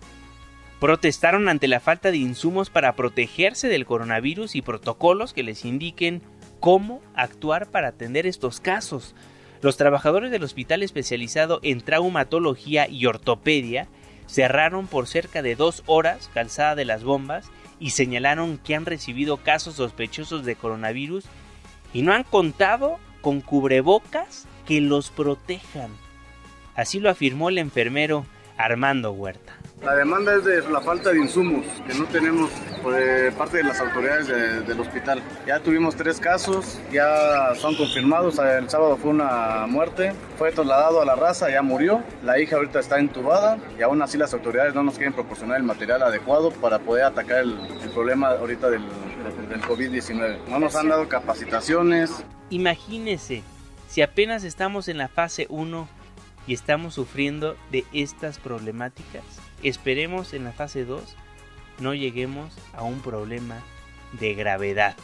protestaron ante la falta de insumos para protegerse del coronavirus y protocolos que les indiquen cómo actuar para atender estos casos. Los trabajadores del hospital especializado en traumatología y ortopedia cerraron por cerca de dos horas calzada de las bombas y señalaron que han recibido casos sospechosos de coronavirus y no han contado con cubrebocas que los protejan. Así lo afirmó el enfermero Armando Huerta. La demanda es de la falta de insumos que no tenemos por eh, parte de las autoridades del hospital. Ya tuvimos tres casos, ya son confirmados. El sábado fue una muerte, fue trasladado a la raza, ya murió. La hija ahorita está entubada y aún así las autoridades no nos quieren proporcionar el material adecuado para poder atacar el, problema ahorita del, del COVID-19. No nos han dado capacitaciones. Imagínese, si apenas estamos en la fase 1 y estamos sufriendo de estas problemáticas Esperemos en la fase 2 no lleguemos a un problema de gravedad.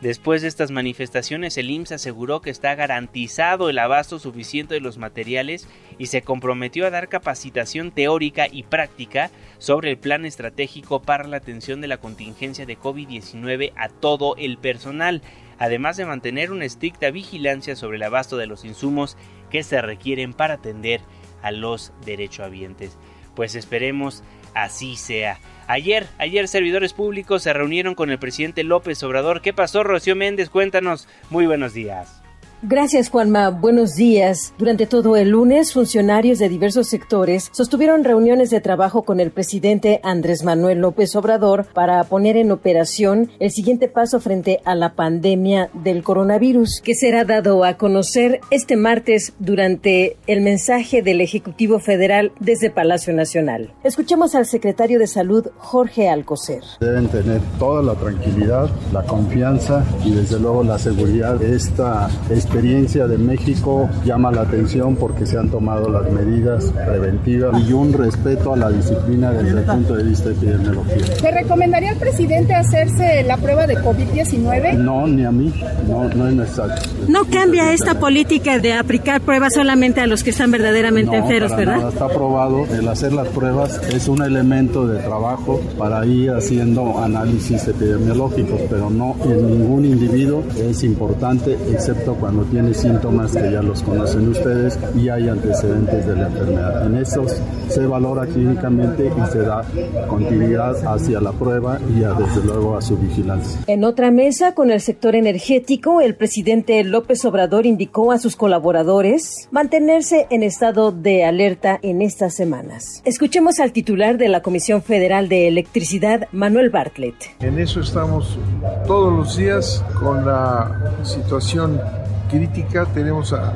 Después de estas manifestaciones, el IMSS aseguró que está garantizado el abasto suficiente de los materiales y se comprometió a dar capacitación teórica y práctica sobre el plan estratégico para la atención de la contingencia de COVID-19 a todo el personal, además de mantener una estricta vigilancia sobre el abasto de los insumos que se requieren para atender a los derechohabientes. Pues esperemos así sea. Ayer, ayer servidores públicos se reunieron con el presidente López Obrador. ¿Qué pasó, Rocío Méndez? Cuéntanos. Muy buenos días. Gracias, Juanma. Buenos días. Durante todo el lunes, funcionarios de diversos sectores sostuvieron reuniones de trabajo con el presidente Andrés Manuel López Obrador para poner en operación el siguiente paso frente a la pandemia del coronavirus, que será dado a conocer este martes durante el mensaje del Ejecutivo Federal desde Palacio Nacional. Escuchemos al secretario de Salud, Jorge Alcocer. Deben tener toda la tranquilidad, la confianza y desde luego la seguridad de esta experiencia de México llama la atención porque se han tomado las medidas preventivas y un respeto a la disciplina desde el punto de vista epidemiológico. ¿Le recomendaría al presidente hacerse la prueba de COVID-19? No, ni a mí, no, no es necesario. No cambia esta política de aplicar pruebas solamente a los que están verdaderamente no, enfermos, para ¿verdad? Nada. Está probado, el hacer las pruebas es un elemento de trabajo para ir haciendo análisis epidemiológicos, pero no en ningún individuo es importante, excepto cuando tiene síntomas que ya los conocen ustedes y hay antecedentes de la enfermedad. En estos se valora clínicamente y se da continuidad hacia la prueba y a, desde luego a su vigilancia. En otra mesa con el sector energético, el presidente López Obrador indicó a sus colaboradores mantenerse en estado de alerta en estas semanas. Escuchemos al titular de la Comisión Federal de Electricidad, Manuel Bartlett. En eso estamos todos los días con la situación crítica. Tenemos a,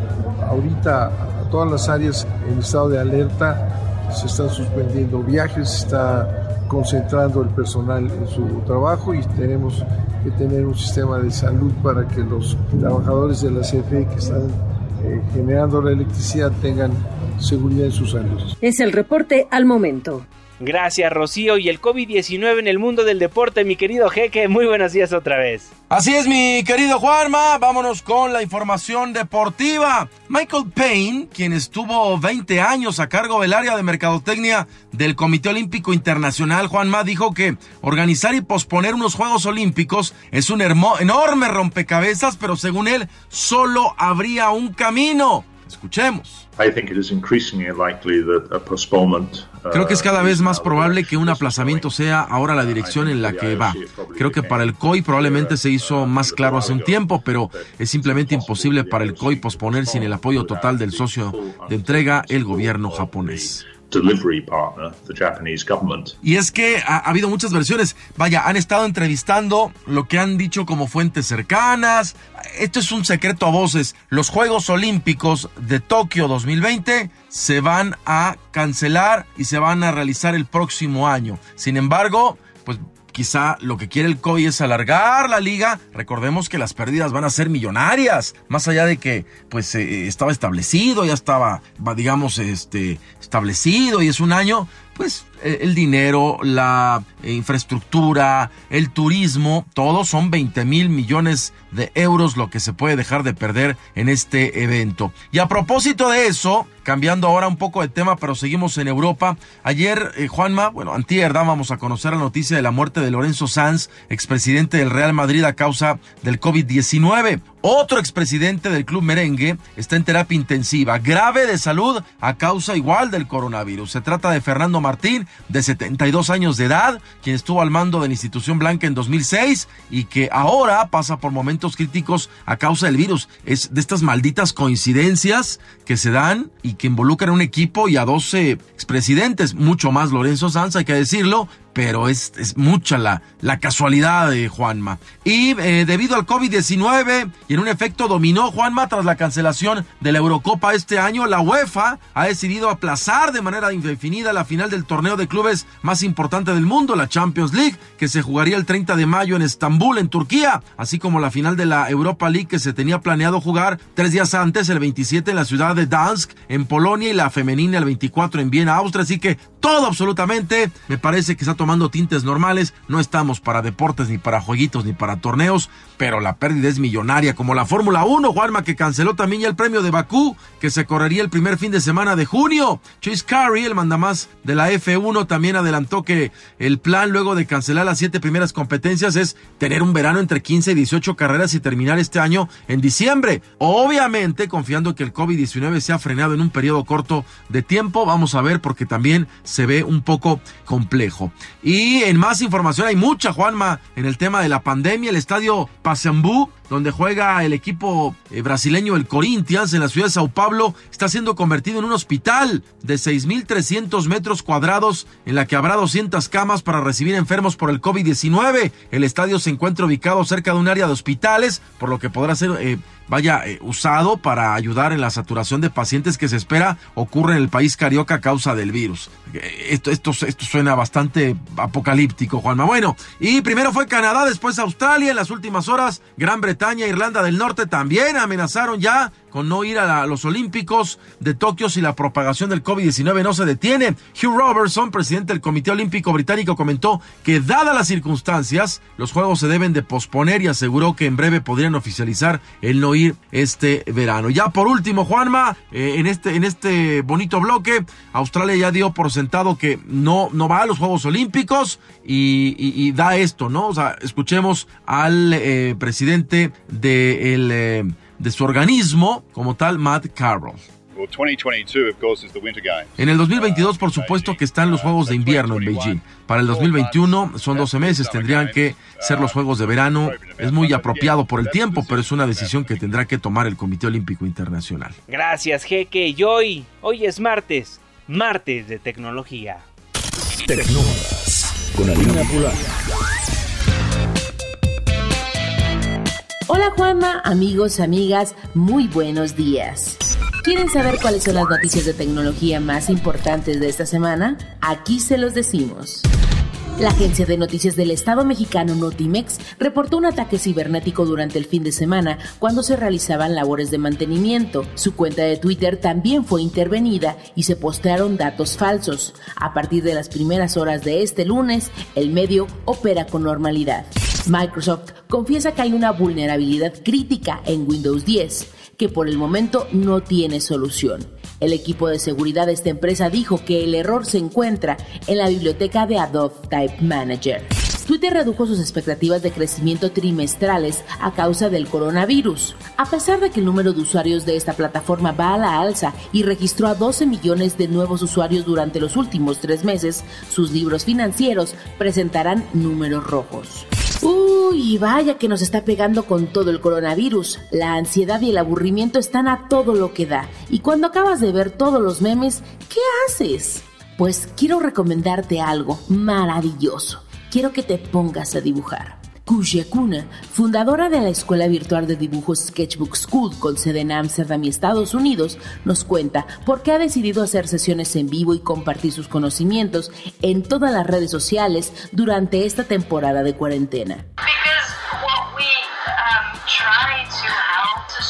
ahorita a todas las áreas en estado de alerta. Se están suspendiendo viajes, se está concentrando el personal en su trabajo y tenemos que tener un sistema de salud para que los trabajadores de la CFE que están eh, generando la electricidad tengan seguridad en su salud. Es el reporte al momento. Gracias, Rocío. Y el COVID-19 en el mundo del deporte, mi querido Jeque. Muy buenos días otra vez. Así es, mi querido Juanma. Vámonos con la información deportiva. Michael Payne, quien estuvo 20 años a cargo del área de mercadotecnia del Comité Olímpico Internacional, Juanma, dijo que organizar y posponer unos Juegos Olímpicos es un enorme rompecabezas, pero según él, solo habría un camino. Escuchemos. Creo que es cada vez más probable que un aplazamiento sea ahora la dirección en la que va. Creo que para el COI probablemente se hizo más claro hace un tiempo, pero es simplemente imposible para el COI posponer sin el apoyo total del socio de entrega, el gobierno japonés. Y es que ha, ha, habido muchas versiones. Vaya, han estado entrevistando lo que han dicho como fuentes cercanas. Esto es un secreto a voces. Los Juegos Olímpicos de Tokio 2020 se van a cancelar y se van a realizar el próximo año. Sin embargo, Quizá lo que quiere el COI es alargar la liga. Recordemos que las pérdidas van a ser millonarias, más allá de que pues eh, estaba establecido, ya estaba, digamos, este, establecido y es un año, pues el dinero, la infraestructura, el turismo, todos son 20 mil millones de euros lo que se puede dejar de perder en este evento. Y a propósito de eso, cambiando ahora un poco de tema, pero seguimos en Europa. Ayer, eh, Juanma, bueno, antier dábamos a conocer la noticia de la muerte de Lorenzo Sanz, expresidente del Real Madrid a causa del COVID-19. Otro expresidente del club merengue está en terapia intensiva, grave de salud a causa igual del coronavirus. Se trata de Fernando Martín, de 72 años de edad, quien estuvo al mando de la institución blanca en 2006 y que ahora pasa por momentos críticos a causa del virus. Es de estas malditas coincidencias que se dan y que involucran a un equipo y a 12 expresidentes, mucho más Lorenzo Sanz, hay que decirlo, pero es, es mucha la, la, casualidad de Juanma. Y eh, debido al COVID-19 y en un efecto dominó Juanma tras la cancelación de la Eurocopa este año, la UEFA ha decidido aplazar de manera indefinida la final del torneo de clubes más importante del mundo, la Champions League, que se jugaría el 30 de mayo en Estambul, en Turquía, así como la final de la Europa League que se tenía planeado jugar tres días antes, el 27 en la ciudad de Dansk, en Polonia, y la femenina el 24 en Viena, Austria. Así que todo absolutamente. Me parece que está tomando tintes normales. No estamos para deportes, ni para jueguitos, ni para torneos, pero la pérdida es millonaria, como la Fórmula 1, Juanma, que canceló también ya el premio de Bakú, que se correría el primer fin de semana de junio. Chase Carey, el mandamás de la F1, también adelantó que el plan luego de cancelar las siete primeras competencias es tener un verano entre 15 y 18 carreras y terminar este año en diciembre. Obviamente, confiando que el COVID-19 se ha frenado en un periodo corto de tiempo, vamos a ver porque también se ve un poco complejo. Y en más información hay mucha, Juanma, en el tema de la pandemia, el estadio Pacaembu donde juega el equipo eh, brasileño el Corinthians en la ciudad de Sao Paulo, está siendo convertido en un hospital de 6.300 metros cuadrados en la que habrá 200 camas para recibir enfermos por el COVID-19. El estadio se encuentra ubicado cerca de un área de hospitales, por lo que podrá ser eh, vaya eh, usado para ayudar en la saturación de pacientes que se espera ocurre en el país carioca a causa del virus. Esto, esto, esto suena bastante apocalíptico, Juanma. Bueno, y primero fue Canadá, después Australia, en las últimas horas Gran Bretaña Bretaña, Irlanda del Norte también amenazaron ya con no ir a los Olímpicos de Tokio si la propagación del COVID-19 no se detiene. Hugh Robertson, presidente del Comité Olímpico Británico, comentó que dadas las circunstancias, los Juegos se deben de posponer y aseguró que en breve podrían oficializar el no ir este verano. Ya por último, Juanma, eh, en, este, en este bonito bloque, Australia ya dio por sentado que no, no va a los Juegos Olímpicos y, da esto, ¿no? O sea, escuchemos al eh, presidente del... Eh, de su organismo como tal, Matt Carroll. En el 2022, por supuesto que están los Juegos de Invierno en Beijing. Para el 2021 son 12 meses, tendrían que ser los Juegos de Verano. Es muy apropiado por el tiempo, pero es una decisión que tendrá que tomar el Comité Olímpico Internacional. Gracias, Jeque. Y hoy, hoy es martes, martes de tecnología. Tecnólogas con Alina Pular. Hola Juanma, amigos, amigas, muy buenos días. ¿Quieren saber cuáles son las noticias de tecnología más importantes de esta semana? Aquí se los decimos. La agencia de noticias del Estado mexicano Notimex reportó un ataque cibernético durante el fin de semana cuando se realizaban labores de mantenimiento. Su cuenta de Twitter también fue intervenida y se postearon datos falsos. A partir de las primeras horas de este lunes, el medio opera con normalidad. Microsoft confiesa que hay una vulnerabilidad crítica en Windows 10 que por el momento no tiene solución. El equipo de seguridad de esta empresa dijo que el error se encuentra en la biblioteca de Adobe Type Manager. Twitter redujo sus expectativas de crecimiento trimestrales a causa del coronavirus. A pesar de que el número de usuarios de esta plataforma va a la alza y registró a 12 millones de nuevos usuarios durante los últimos tres meses, sus libros financieros presentarán números rojos. Uy, vaya que nos está pegando con todo el coronavirus. La ansiedad y el aburrimiento están a todo lo que da. Y cuando acabas de ver todos los memes, ¿qué haces? Pues quiero recomendarte algo maravilloso. Quiero que te pongas a dibujar. Kuna, fundadora de la escuela virtual de dibujo Sketchbook School con sede en Amsterdam y Estados Unidos, nos cuenta por qué ha decidido hacer sesiones en vivo y compartir sus conocimientos en todas las redes sociales durante esta temporada de cuarentena.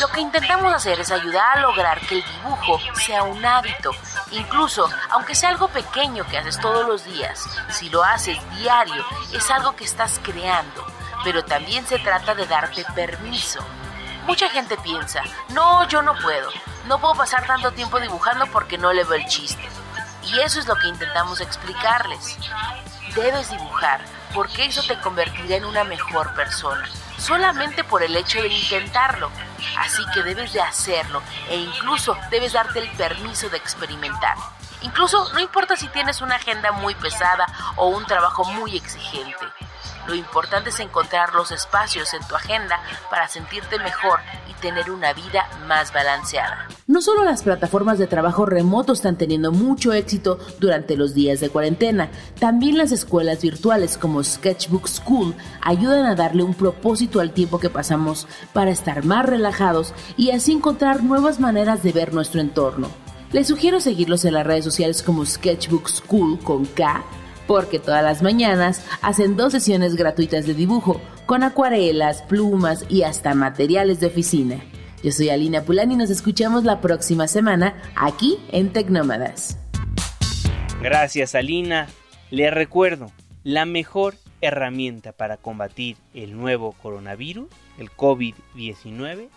Lo que intentamos hacer es ayudar a lograr que el dibujo sea un hábito, incluso aunque sea algo pequeño que haces todos los días, si lo haces diario, es algo que estás creando pero también se trata de darte permiso. Mucha gente piensa, no, yo no puedo, no puedo pasar tanto tiempo dibujando porque no le veo el chiste. Y eso es lo que intentamos explicarles. Debes dibujar porque eso te convertirá en una mejor persona, solamente por el hecho de intentarlo. Así que debes de hacerlo e incluso debes darte el permiso de experimentar. Incluso no importa si tienes una agenda muy pesada o un trabajo muy exigente. Lo importante es encontrar los espacios en tu agenda para sentirte mejor y tener una vida más balanceada. No solo las plataformas de trabajo remoto están teniendo mucho éxito durante los días de cuarentena, también las escuelas virtuales como Sketchbook School ayudan a darle un propósito al tiempo que pasamos para estar más relajados y así encontrar nuevas maneras de ver nuestro entorno. Les sugiero seguirlos en las redes sociales como Sketchbook School con K porque todas las mañanas hacen dos sesiones gratuitas de dibujo con acuarelas, plumas y hasta materiales de oficina. Yo soy Alina Pulani y nos escuchamos la próxima semana aquí en Tecnómadas. Gracias Alina. Le recuerdo, la mejor herramienta para combatir el nuevo coronavirus, el COVID-19,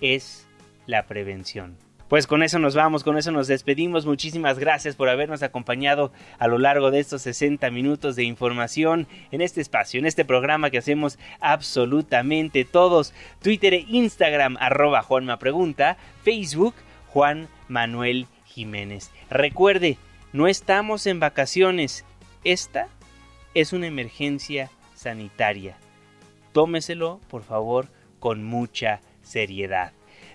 es la prevención. Pues con eso nos vamos, con eso nos despedimos. Muchísimas gracias por habernos acompañado a lo largo de estos 60 minutos de información en este espacio, en este programa que hacemos absolutamente todos. Twitter e Instagram, arroba Juanma Pregunta, Facebook, Juan Manuel Jiménez. Recuerde, no estamos en vacaciones. Esta es una emergencia sanitaria. Tómeselo, por favor, con mucha seriedad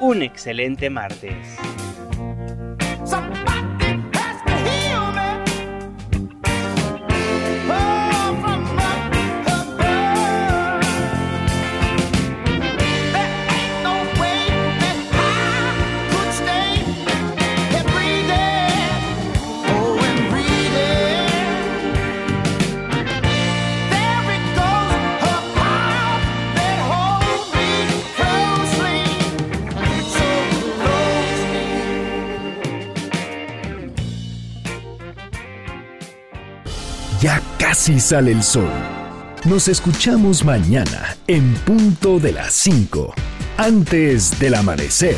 un excelente martes. Casi sale el sol. Nos escuchamos mañana en punto de las 5, antes del amanecer.